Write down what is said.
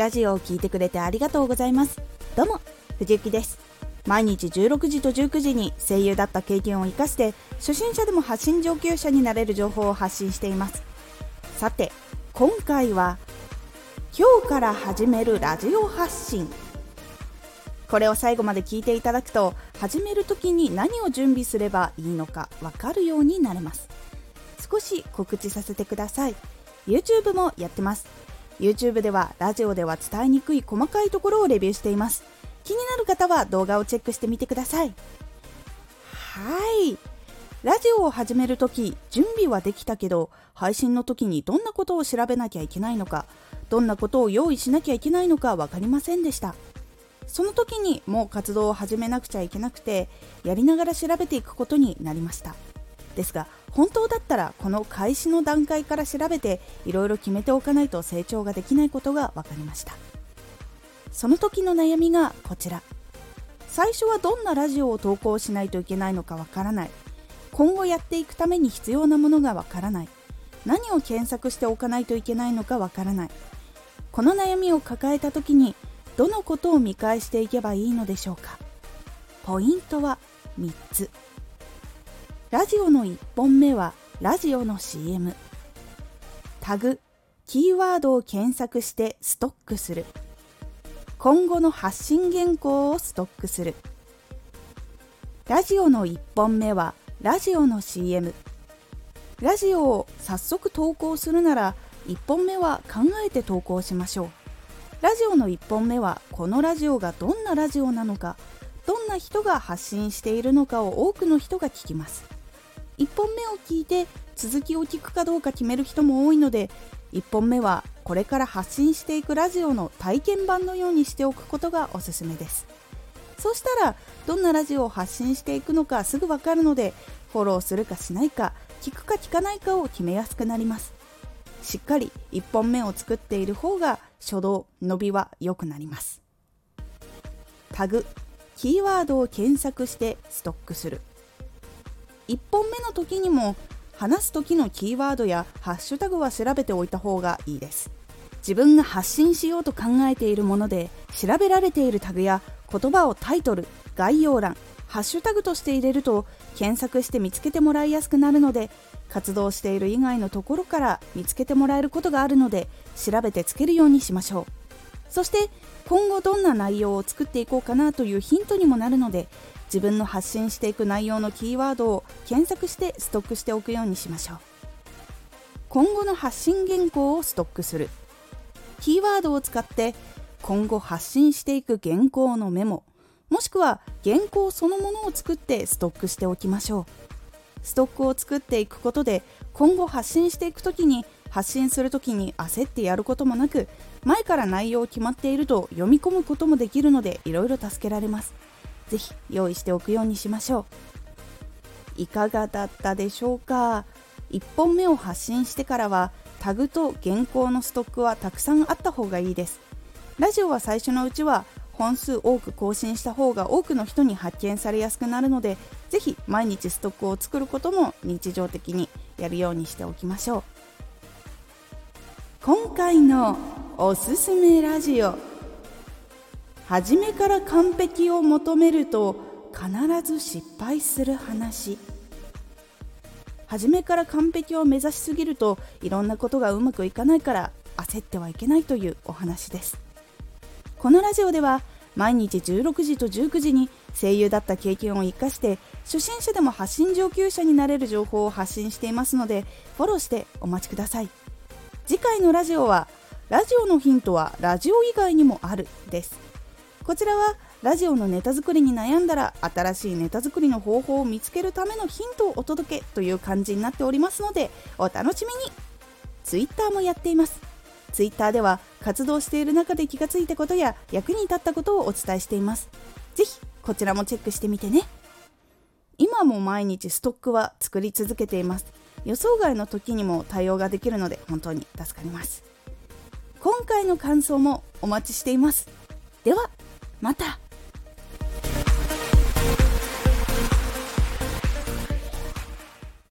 ラジオを聴いてくれてありがとうございます。どうも藤幸です。毎日16時と19時に声優だった経験を生かして初心者でも発信上級者になれる情報を発信しています。さて今回は今日から始めるラジオ発信。これを最後まで聞いていただくと始める時に何を準備すればいいのか分かるようになれます。少し告知させてください。YouTube もやってます。YouTube ではラジオでは伝えにくい細かいところをレビューしています。気になる方は動画をチェックしてみてください。はい。ラジオを始めるとき準備はできたけど配信の時にどんなことを調べなきゃいけないのかどんなことを用意しなきゃいけないのか分かりませんでした。その時にもう活動を始めなくちゃいけなくてやりながら調べていくことになりました。ですが本当だったらこの開始の段階から調べていろいろ決めておかないと成長ができないことが分かりました。その時の悩みがこちら。最初はどんなラジオを投稿しないといけないのかわからない。今後やっていくために必要なものがわからない。何を検索しておかないといけないのかわからない。この悩みを抱えた時にどのことを見返していけばいいのでしょうか。ポイントは3つ。ラジオの1本目はラジオの CM タグキーワードを検索してストックする。今後の発信原稿をストックする。ラジオの1本目はラジオの CM ラジオを早速投稿するなら1本目は考えて投稿しましょう。ラジオの1本目はこのラジオがどんなラジオなのかどんな人が発信しているのかを多くの人が聞きます。1本目を聞いて続きを聞くかどうか決める人も多いので1本目はこれから発信していくラジオの体験版のようにしておくことがおすすめです。そうしたらどんなラジオを発信していくのかすぐわかるのでフォローするかしないか聞くか聞かないかを決めやすくなります。しっかり1本目を作っている方が初動伸びは良くなります。タグキーワードを検索してストックする。1本目の時にも話す時のキーワードやハッシュタグは調べておいた方がいいです。自分が発信しようと考えているもので調べられているタグや言葉をタイトル概要欄ハッシュタグとして入れると検索して見つけてもらいやすくなるので活動している以外のところから見つけてもらえることがあるので調べてつけるようにしましょう。そして今後どんな内容を作っていこうかなというヒントにもなるので自分の発信していく内容のキーワードを検索してストックしておくようにしましょう。今後の発信原稿をストックする。キーワードを使って今後発信していく原稿のメモもしくは原稿そのものを作ってストックしておきましょう。ストックを作っていくことで今後発信していく時に発信する時に焦ってやることもなく前から内容決まっていると読み込むこともできるのでいろいろ助けられます。ぜひ用意しておくようにしましょう。いかがだったでしょうか？1本目を発信してからはタグと原稿のストックはたくさんあった方がいいです。ラジオは最初のうちは本数多く更新した方が多くの人に発見されやすくなるのでぜひ毎日ストックを作ることも日常的にやるようにしておきましょう。今回のおすすめラジオ初めから完璧を求めると必ず失敗する話。初めから完璧を目指しすぎるといろんなことがうまくいかないから焦ってはいけないというお話です。このラジオでは毎日16時と19時に声優だった経験を生かして初心者でも発信上級者になれる情報を発信していますのでフォローしてお待ちください。次回のラジオはラジオのヒントはラジオ以外にもあるです。こちらはラジオのネタ作りに悩んだら新しいネタ作りの方法を見つけるためのヒントをお届けという感じになっておりますのでお楽しみに。Twitter もやっています。Twitter では活動している中で気がついたことや役に立ったことをお伝えしています。ぜひこちらもチェックしてみてね。今も毎日ストックは作り続けています。予想外の時にも対応ができるので本当に助かります。今回の感想もお待ちしています。ではまた。